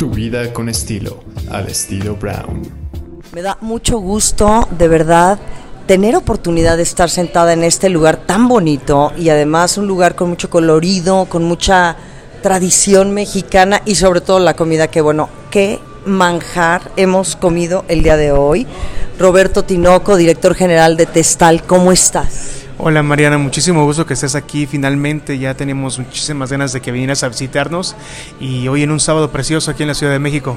Tu vida con estilo, al estilo Brown. Me da mucho gusto, de verdad, tener oportunidad de estar sentada en este lugar tan bonito y además un lugar con mucho colorido, con mucha tradición mexicana y sobre todo la comida que, bueno, qué manjar hemos comido el día de hoy. Roberto Tinoco, director general de Testal, ¿cómo estás? Hola Mariana, muchísimo gusto que estés aquí. Finalmente ya tenemos muchísimas ganas de que vinieras a visitarnos y hoy en un sábado precioso aquí en la Ciudad de México.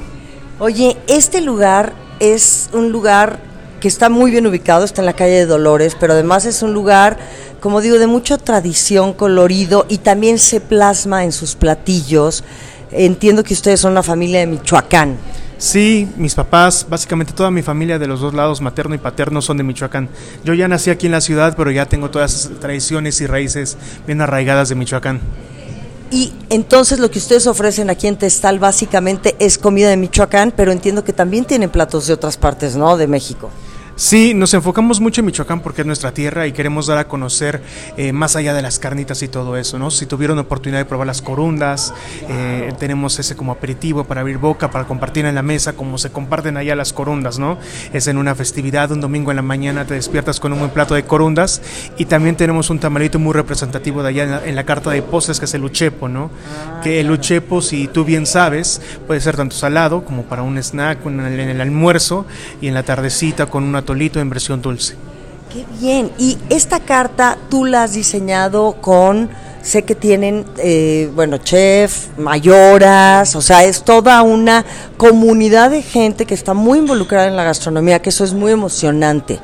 Oye, este lugar es un lugar que está muy bien ubicado, está en la calle de Dolores, pero además es un lugar, como digo, de mucha tradición, colorido y también se plasma en sus platillos. Entiendo que ustedes son una familia de Michoacán. Sí, mis papás, básicamente toda mi familia de los dos lados, materno y paterno, son de Michoacán. Yo ya nací aquí en la ciudad, pero ya tengo todas esas tradiciones y raíces bien arraigadas de Michoacán. Y entonces lo que ustedes ofrecen aquí en Testal básicamente es comida de Michoacán, pero entiendo que también tienen platos de otras partes, ¿no? De México. Sí, nos enfocamos mucho en Michoacán porque es nuestra tierra y queremos dar a conocer eh, más allá de las carnitas y todo eso, ¿no? Si tuvieron oportunidad de probar las corundas, eh, tenemos ese como aperitivo para abrir boca, para compartir en la mesa, como se comparten allá las corundas, ¿no? Es en una festividad, un domingo en la mañana te despiertas con un buen plato de corundas y también tenemos un tamalito muy representativo de allá en la, carta de postres que es el uchepo, ¿no? que el uchepo, si tú bien sabes, puede ser tanto salado como para un snack en el almuerzo y en la tardecita con una tolito en versión dulce. Qué bien. Y esta carta tú la has diseñado con, sé que tienen, eh, bueno, chef, mayoras, o sea, es toda una comunidad de gente que está muy involucrada en la gastronomía, que eso es muy emocionante.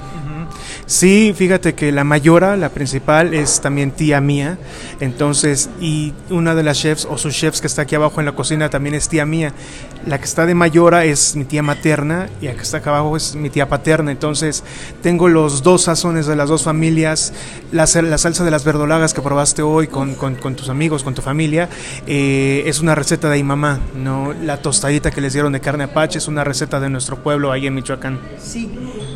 Sí, fíjate que la mayora, la principal, es también tía mía. Entonces, y una de las chefs o sus chefs que está aquí abajo en la cocina también es tía mía. La que está de mayora es mi tía materna y la que está acá abajo es mi tía paterna. Entonces, tengo los dos sazones de las dos familias. La, la salsa de las verdolagas que probaste hoy con, tus amigos, con tu familia, eh, es una receta de mi mamá. ¿no? La tostadita que les dieron de carne apache es una receta de nuestro pueblo ahí en Michoacán. Sí.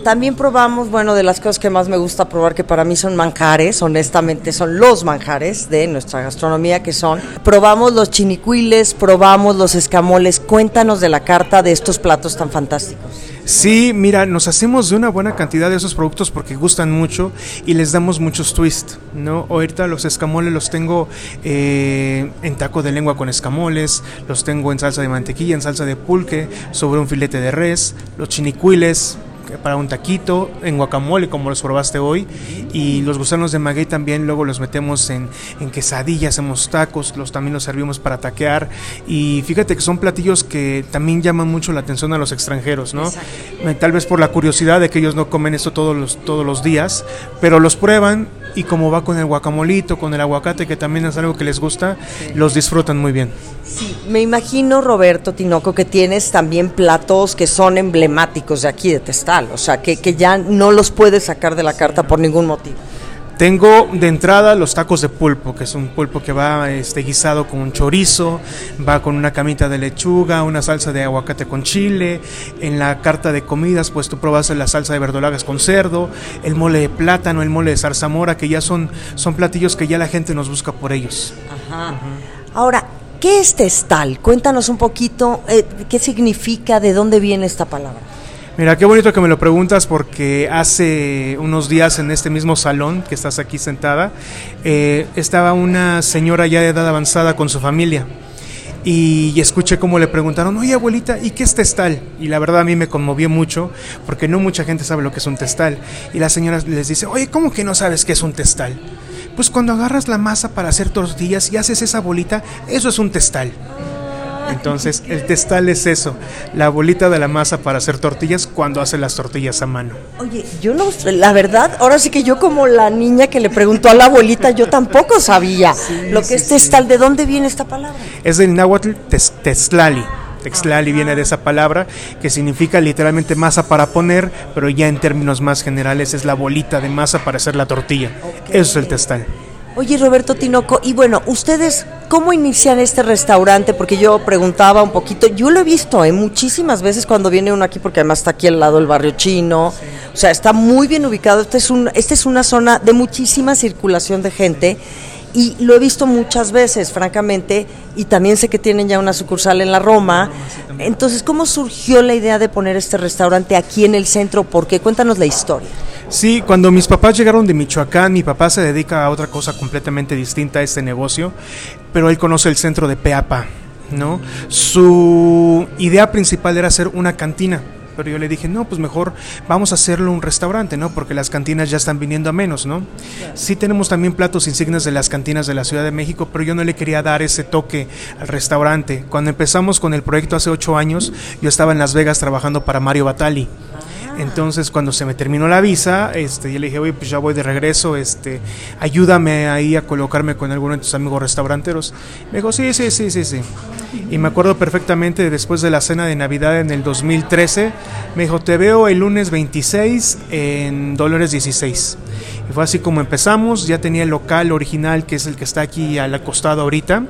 También probamos, bueno, de las cosas que más me gusta probar, que para mí son manjares, honestamente son los manjares de nuestra gastronomía, que son, probamos los chinicuiles, probamos los escamoles, cuéntanos de la carta de estos platos tan fantásticos. Sí, mira, nos hacemos de una buena cantidad de esos productos porque gustan mucho y les damos muchos twists, ¿no? Ahorita los escamoles los tengo eh, en taco de lengua con escamoles, los tengo en salsa de mantequilla, en salsa de pulque, sobre un filete de res, los chinicuiles, para un taquito, en guacamole como los probaste hoy, y los gusanos de maguey también luego los metemos en, en quesadillas, hacemos tacos, los también los servimos para taquear, y fíjate que son platillos que también llaman mucho la atención a los extranjeros, ¿no? Tal vez por la curiosidad de que ellos no comen esto todos los, todos los días, pero los prueban y como va con el guacamolito, con el aguacate, que también es algo que les gusta, los disfrutan muy bien. Sí, me imagino, Roberto Tinoco, que tienes también platos que son emblemáticos de aquí, de Testal, o sea, que, que ya no los puedes sacar de la carta por ningún motivo. Tengo de entrada los tacos de pulpo, que es un pulpo que va este, guisado con un chorizo, va con una camita de lechuga, una salsa de aguacate con chile. En la carta de comidas, pues tú probaste la salsa de verdolagas con cerdo, el mole de plátano, el mole de zarzamora, que ya son, son platillos que ya la gente nos busca por ellos. Ajá. Ahora, ¿qué es testal? Cuéntanos un poquito eh, qué significa, de dónde viene esta palabra. Mira, qué bonito que me lo preguntas porque hace unos días en este mismo salón que estás aquí sentada, eh, estaba una señora ya de edad avanzada con su familia y escuché cómo le preguntaron, oye abuelita, ¿y qué es testal? Y la verdad a mí me conmovió mucho porque no mucha gente sabe lo que es un testal. Y la señora les dice, oye, ¿cómo que no sabes qué es un testal? Pues cuando agarras la masa para hacer tortillas y haces esa bolita, eso es un testal. Entonces, el testal es eso, la bolita de la masa para hacer tortillas cuando hace las tortillas a mano. Oye, yo no, la verdad, ahora sí que yo como la niña que le preguntó a la abuelita, yo tampoco sabía lo que es testal. ¿De dónde viene esta palabra? Es del náhuatl testlali. Textlali viene de esa palabra que significa literalmente masa para poner, pero ya en términos más generales es la bolita de masa para hacer la tortilla. Eso es el testal. Oye, Roberto Tinoco, y bueno, ustedes, ¿cómo inician este restaurante? Porque yo preguntaba un poquito, yo lo he visto ¿eh? muchísimas veces cuando viene uno aquí, porque además está aquí al lado del barrio chino, o sea, está muy bien ubicado, esta es, un, esta es una zona de muchísima circulación de gente. Y lo he visto muchas veces, francamente, y también sé que tienen ya una sucursal en la Roma. Entonces, ¿cómo surgió la idea de poner este restaurante aquí en el centro? ¿Por qué? Cuéntanos la historia. Sí, cuando mis papás llegaron de Michoacán, mi papá se dedica a otra cosa completamente distinta a este negocio, pero él conoce el centro de Peapa, ¿no? Su idea principal era hacer una cantina pero yo le dije, no, pues mejor vamos a hacerlo un restaurante, ¿no? Porque las cantinas ya están viniendo a menos, ¿no? Sí tenemos también platos insignes de las cantinas de la Ciudad de México, pero yo no le quería dar ese toque al restaurante. Cuando empezamos con el proyecto hace ocho años, yo estaba en Las Vegas trabajando para Mario Batali. Entonces, cuando se me terminó la visa, este, yo le dije, oye, pues ya voy de regreso, este, ayúdame ahí a colocarme con alguno de tus amigos restauranteros. Me dijo, sí, sí, sí, sí, sí. Y me acuerdo perfectamente después de la cena de Navidad en el 2013, me dijo, te veo el lunes 26 en Dolores 16. Y fue así como empezamos, ya tenía el local original, que es el que está aquí al costado ahorita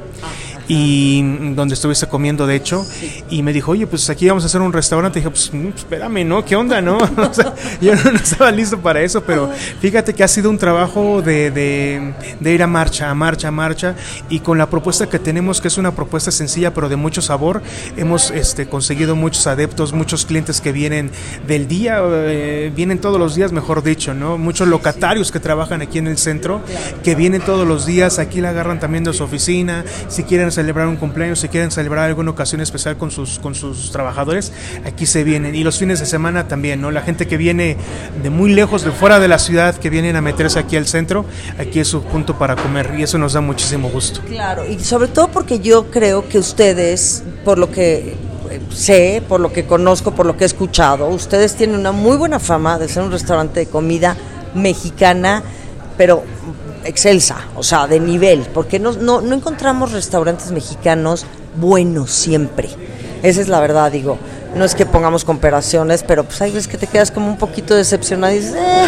y donde estuviste comiendo de hecho y me dijo oye pues aquí vamos a hacer un restaurante y dije pues mm, espérame no qué onda no o sea, yo no, estaba listo para eso pero fíjate que ha sido un trabajo de, de, ir a marcha a marcha a marcha. Y con la propuesta que tenemos que es una propuesta sencilla pero de mucho sabor hemos este conseguido muchos adeptos muchos clientes que vienen del día eh, vienen todos los días mejor dicho no muchos locatarios que trabajan aquí en el centro que vienen todos los días aquí la agarran también de su oficina si quieren celebrar un cumpleaños, si quieren celebrar alguna ocasión especial con sus, con sus trabajadores, aquí se vienen. Y los fines de semana también, ¿no? La gente que viene de muy lejos, de fuera de la ciudad, que vienen a meterse aquí al centro, aquí es su punto para comer y eso nos da muchísimo gusto. Claro, y sobre todo porque yo creo que ustedes, por lo que eh, sé, por lo que conozco, por lo que he escuchado, ustedes tienen una muy buena fama de ser un restaurante de comida mexicana, pero excelsa, o sea, de nivel, porque no, no, encontramos restaurantes mexicanos buenos siempre. Esa es la verdad, digo. No es que pongamos comparaciones, pero pues hay veces que te quedas como un poquito decepcionado y dices, eh,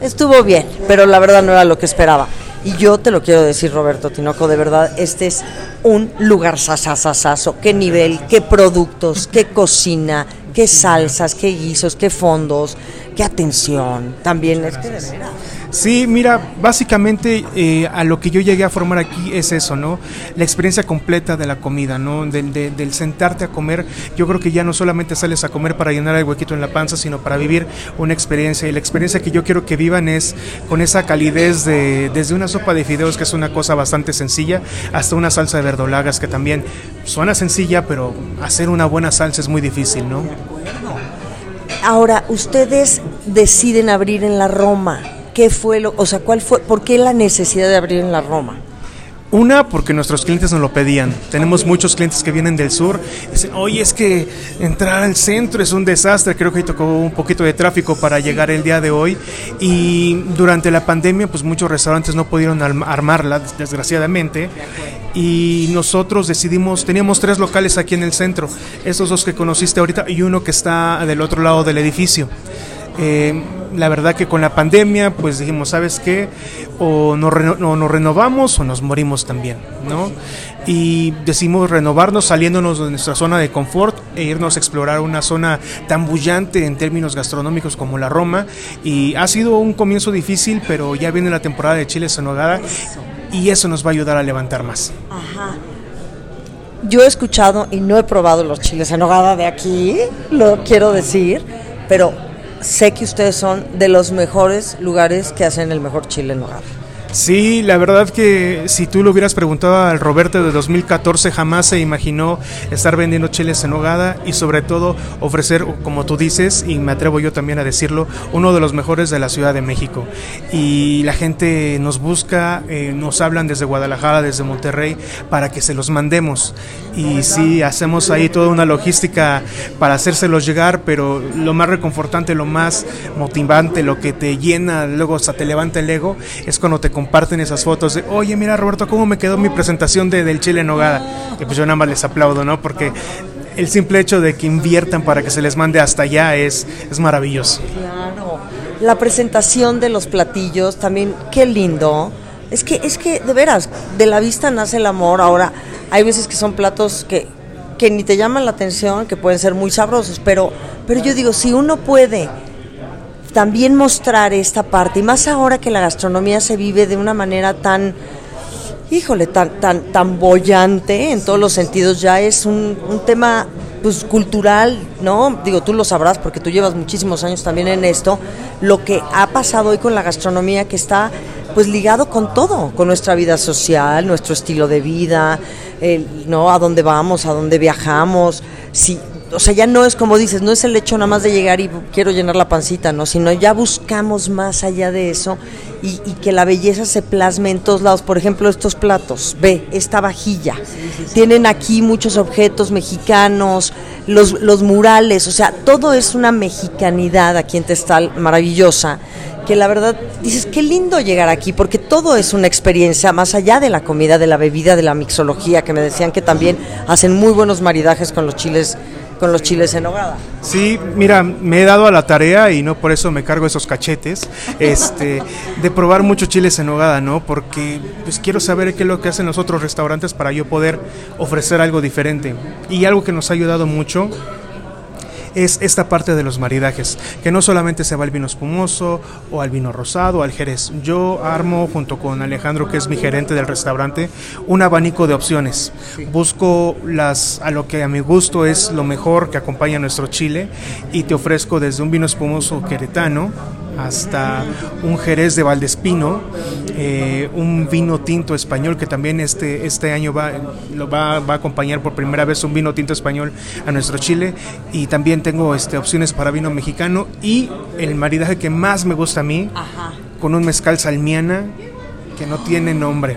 estuvo bien, pero la verdad no era lo que esperaba. Y yo te lo quiero decir, Roberto Tinoco, de verdad, este es un lugar sasasasazo. Qué nivel, qué productos, qué cocina, qué salsas, qué guisos, qué fondos, qué atención. También es que de. Sí, mira, básicamente eh, a lo que yo llegué a formar aquí es eso, ¿no? La experiencia completa de la comida, ¿no? Del, del sentarte a comer. Yo creo que ya no solamente sales a comer para llenar el huequito en la panza, sino para vivir una experiencia. Y la experiencia que yo quiero que vivan es con esa calidez de desde una sopa de fideos, que es una cosa bastante sencilla, hasta una salsa de verdolagas, que también suena sencilla, pero hacer una buena salsa es muy difícil, ¿no? Ahora, ustedes deciden abrir en la Roma. ¿Qué fue lo, o sea, cuál fue, por qué la necesidad de abrir en la Roma? Una, porque nuestros clientes nos lo pedían. Tenemos muchos clientes que vienen del sur. Dicen, oye, es que entrar al centro es un desastre. Creo que tocó un poquito de tráfico para llegar el día de hoy. Y durante la pandemia, pues muchos restaurantes no pudieron armarla, desgraciadamente. Y nosotros decidimos, teníamos tres locales aquí en el centro. Estos dos que conociste ahorita y uno que está del otro lado del edificio. Eh, la verdad que con la pandemia, pues dijimos, ¿sabes qué? O nos, renovamos o nos morimos también, ¿no? Y decidimos renovarnos saliéndonos de nuestra zona de confort e irnos a explorar una zona tan bullante en términos gastronómicos como la Roma. Y ha sido un comienzo difícil, pero ya viene la temporada de chiles en nogada y eso nos va a ayudar a levantar más. Ajá. Yo he escuchado y no he probado los chiles en nogada de aquí, lo quiero decir, pero sé que ustedes son de los mejores lugares que hacen el mejor chile en hogar. Sí, la verdad que si tú lo hubieras preguntado al Roberto de 2014 jamás se imaginó estar vendiendo chiles en hogada y sobre todo ofrecer, como tú dices, y me atrevo yo también a decirlo, uno de los mejores de la Ciudad de México. Y la gente nos busca, eh, nos hablan desde Guadalajara, desde Monterrey, para que se los mandemos. Y sí, hacemos ahí toda una logística para hacérselos llegar, pero lo más reconfortante, lo más motivante, lo que te llena, luego hasta te levanta el ego, es cuando te comparten esas fotos de, oye, mira Roberto, ¿cómo me quedó mi presentación de, del chile en nogada? Y pues yo nada más les aplaudo, ¿no? Porque el simple hecho de que inviertan para que se les mande hasta allá es, es maravilloso. Claro. La presentación de los platillos también, qué lindo. Es que, es que, de veras, de la vista nace el amor. Ahora, hay veces que son platos que, que ni te llaman la atención, que pueden ser muy sabrosos, pero, pero yo digo, si uno puede también mostrar esta parte, y más ahora que la gastronomía se vive de una manera tan híjole, tan, tan, tan bollante en todos los sentidos, ya es un, un tema pues cultural, ¿no? Digo, tú lo sabrás porque tú llevas muchísimos años también en esto, lo que ha pasado hoy con la gastronomía que está pues ligado con todo, con nuestra vida social, nuestro estilo de vida, ¿no? A dónde vamos, a dónde viajamos, si o sea, ya no es como dices, no es el hecho nada más de llegar y quiero llenar la pancita, ¿no? Sino ya buscamos más allá de eso y, que la belleza se plasme en todos lados. Por ejemplo, estos platos, ve, esta vajilla. Tienen aquí muchos objetos mexicanos, los, los murales, o sea, todo es una mexicanidad aquí en Testal maravillosa que la verdad dices, qué lindo llegar aquí, porque todo es una experiencia más allá de la comida, de la bebida, de la mixología, que me decían que también hacen muy buenos maridajes con los chiles con los chiles en hogada. Sí, mira, me he dado a la tarea y no por eso me cargo esos cachetes, este, de probar muchos chiles en hogada, ¿no? Porque pues quiero saber qué es lo que hacen los otros restaurantes para yo poder ofrecer algo diferente. Y algo que nos ha ayudado mucho es esta parte de los maridajes, que no solamente se va al vino espumoso o al vino rosado o al jerez. Yo armo junto con Alejandro, que es mi gerente del restaurante, un abanico de opciones. Busco las a lo que a mi gusto es lo mejor que acompaña nuestro chile y te ofrezco desde un vino espumoso queretano hasta un Jerez de Valdespino, eh, un vino tinto español que también este, este año va, lo va, va, a acompañar por primera vez un vino tinto español a nuestro Chile y también tengo este, opciones para vino mexicano y el maridaje que más me gusta a mí con un mezcal salmiana que no tiene nombre.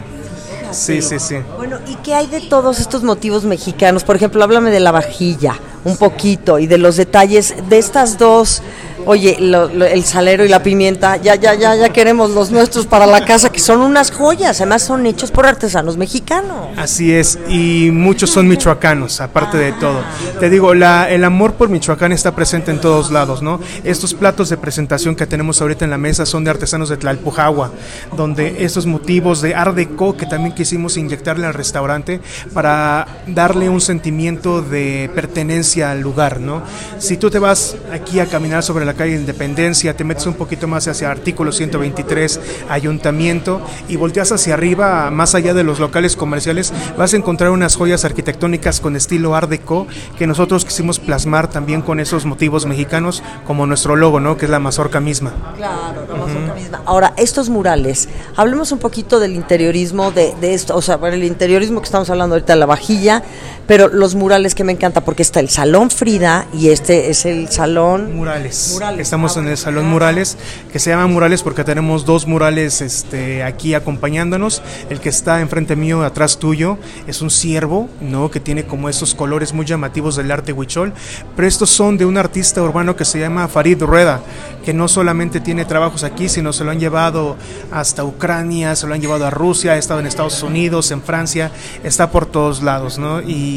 Sí, sí, sí. Bueno, ¿y qué hay de todos estos motivos mexicanos? Por ejemplo, háblame de la vajilla un poquito y de los detalles de estas dos Oye, el salero y la pimienta, ya, ya, ya, ya queremos los nuestros para la casa, que son unas joyas, además son hechos por artesanos mexicanos. Así es, y muchos son michoacanos, aparte de todo. Te digo, el amor por Michoacán está presente en todos lados, ¿no? Estos platos de presentación que tenemos ahorita en la mesa son de artesanos de Tlalpujagua, donde estos motivos de Art Deco que también quisimos inyectarle al restaurante para darle un sentimiento de pertenencia al lugar, ¿no? Si tú te vas aquí a caminar sobre la calle Independencia, te metes un poquito más hacia artículo 123, Ayuntamiento, y volteas hacia arriba, más allá de los locales comerciales, vas a encontrar unas joyas arquitectónicas con estilo Art Deco que nosotros quisimos plasmar también con esos motivos mexicanos, como nuestro logo, ¿no? Que es la mazorca misma. Claro, la mazorca misma. Ahora, estos murales, hablemos un poquito del interiorismo de, esto, o sea, el interiorismo que estamos hablando ahorita, la vajilla, pero los murales que me encanta, porque está el Salón Frida y este es el Salón... Murales. Estamos en el Salón Murales, que se llama Murales porque tenemos dos murales este, aquí acompañándonos. El que está enfrente mío, atrás tuyo, es un ciervo, ¿no? Que tiene como esos colores muy llamativos del arte huichol. Pero estos son de un artista urbano que se llama Farid Rueda, que no solamente tiene trabajos aquí, sino se lo han llevado hasta Ucrania, se lo han llevado a Rusia, ha estado en Estados Unidos, en Francia, está por todos lados, ¿no? Y,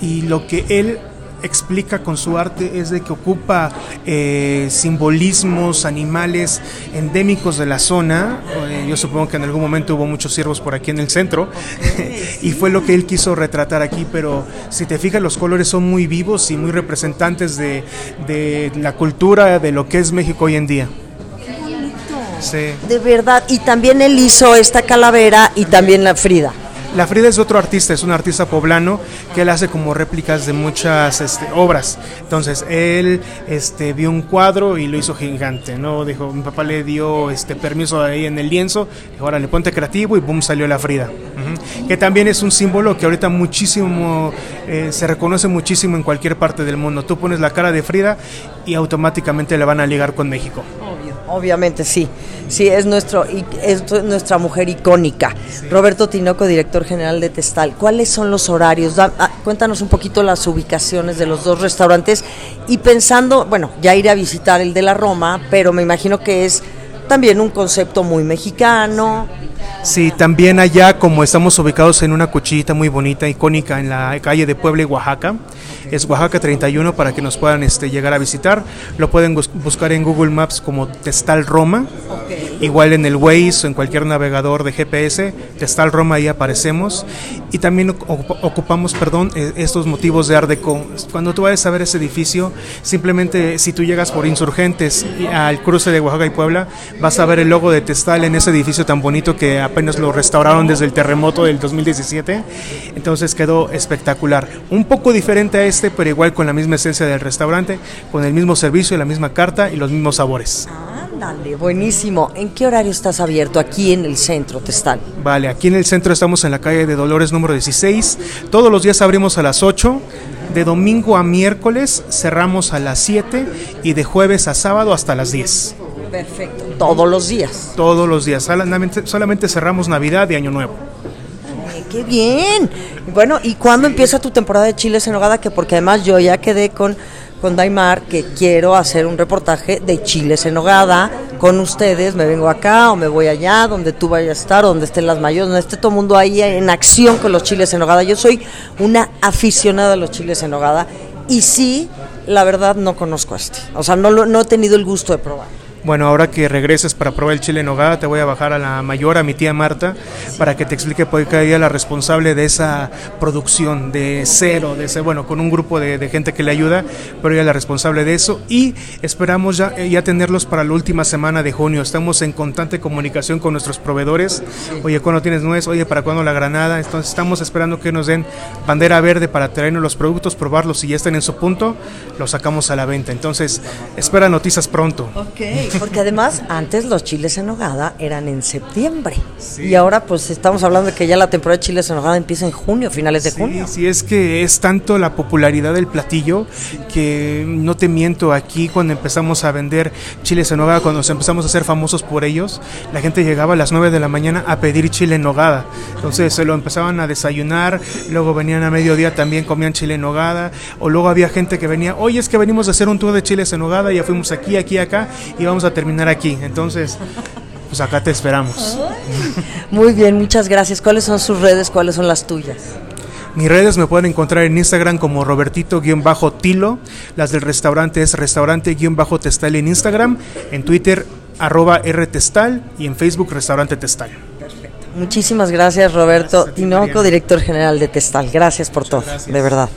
y lo que él explica con su arte es de que ocupa eh, simbolismos, animales endémicos de la zona. Eh, yo supongo que en algún momento hubo muchos ciervos por aquí en el centro y fue lo que él quiso retratar aquí, pero si te fijas los colores son muy vivos y muy representantes de, de la cultura de lo que es México hoy en día. Sí. De verdad, y también él hizo esta calavera y también la Frida. La Frida es otro artista, es un artista poblano que él hace como réplicas de muchas este, obras. Entonces, él este, vio un cuadro y lo hizo gigante, ¿no? Dijo, mi papá le dio este permiso ahí en el lienzo, dijo, ahora le ponte creativo y boom, salió la Frida. Que también es un símbolo que ahorita muchísimo, eh, se reconoce muchísimo en cualquier parte del mundo. Tú pones la cara de Frida y automáticamente le van a ligar con México. Obviamente sí, sí, es, nuestro, es nuestra mujer icónica. Roberto Tinoco, director general de Testal, ¿cuáles son los horarios? Ah, cuéntanos un poquito las ubicaciones de los dos restaurantes y pensando, bueno, ya iré a visitar el de la Roma, pero me imagino que es también un concepto muy mexicano. Sí, también allá, como estamos ubicados en una cuchillita muy bonita, icónica en la calle de Puebla y Oaxaca, es Oaxaca 31 para que nos puedan este, llegar a visitar. Lo pueden buscar en Google Maps como Testal Roma igual en el Waze o en cualquier navegador de GPS, Testal Roma ahí aparecemos y también ocupamos, perdón, eh, estos motivos de Art Deco. Cuando tú vayas a ver ese edificio, simplemente si tú llegas por Insurgentes al cruce de Oaxaca y Puebla, vas a ver el logo de Testal en ese edificio tan bonito que apenas lo restauraron desde el terremoto del 2017. Entonces quedó espectacular. Un poco diferente a este, pero igual con la misma esencia del restaurante, con el mismo servicio, la misma carta y los mismos sabores. Ándale, buenísimo. ¿En qué horario estás abierto aquí en el centro Testal? Vale, aquí en el centro estamos en la calle de Dolores número 16. Todos los días abrimos a las 8. De domingo a miércoles cerramos a las 7 y de jueves a sábado hasta las 10. Perfecto. Todos los días. Todos los días. Solamente, cerramos Navidad y Año Nuevo. ¡Qué bien! Bueno, ¿y cuándo empieza tu temporada de chiles en hogada? Que porque además yo ya quedé con con Daimar que quiero hacer un reportaje de chiles en hogada con ustedes. Me vengo acá o me voy allá, donde tú vayas a estar, donde estén las mayores, donde esté todo el mundo ahí en acción con los chiles en hogada. Yo soy una aficionada a los chiles en hogada y sí, la verdad no conozco este. O sea, no, no he tenido el gusto de probar bueno, ahora que regreses para probar el chile en nogada, te voy a bajar a la mayor, a mi tía Marta, para que te explique por qué ella es la responsable de esa producción de cero, de ese, bueno, con un grupo de, gente que le ayuda, pero ella es la responsable de eso y esperamos ya, ya tenerlos para la última semana de junio. Estamos en constante comunicación con nuestros proveedores. Oye, ¿cuándo tienes nuez? Oye, ¿para cuándo la granada? Entonces estamos esperando que nos den bandera verde para traernos los productos, probarlos y ya estén en su punto, los sacamos a la venta. Entonces, espera noticias pronto. Ok. Porque además, antes los chiles en nogada eran en septiembre. Y ahora, pues estamos hablando de que ya la temporada de chiles en nogada empieza en junio, finales de junio. Sí, es que es tanto la popularidad del platillo que no te miento, aquí cuando empezamos a vender chiles en nogada, cuando nos empezamos a ser famosos por ellos, la gente llegaba a las 9 de la mañana a pedir chile en nogada. Entonces se lo empezaban a desayunar, luego venían a mediodía también comían chile en nogada, o luego había gente que venía, oye, es que venimos a hacer un tour de chiles en nogada, ya fuimos aquí, aquí, acá, y vamos a terminar aquí. Entonces, pues acá te esperamos. Muy bien, muchas gracias. ¿Cuáles son sus redes? ¿Cuáles son las tuyas? Mis redes me pueden encontrar en Instagram como Robertito-Tilo. Las del restaurante es restaurante-testal en Instagram. En Twitter, arroba rtestal. Y en Facebook, restaurante testal. Muchísimas gracias, Roberto Tinoco, director general de Testal. Gracias por todo, de verdad.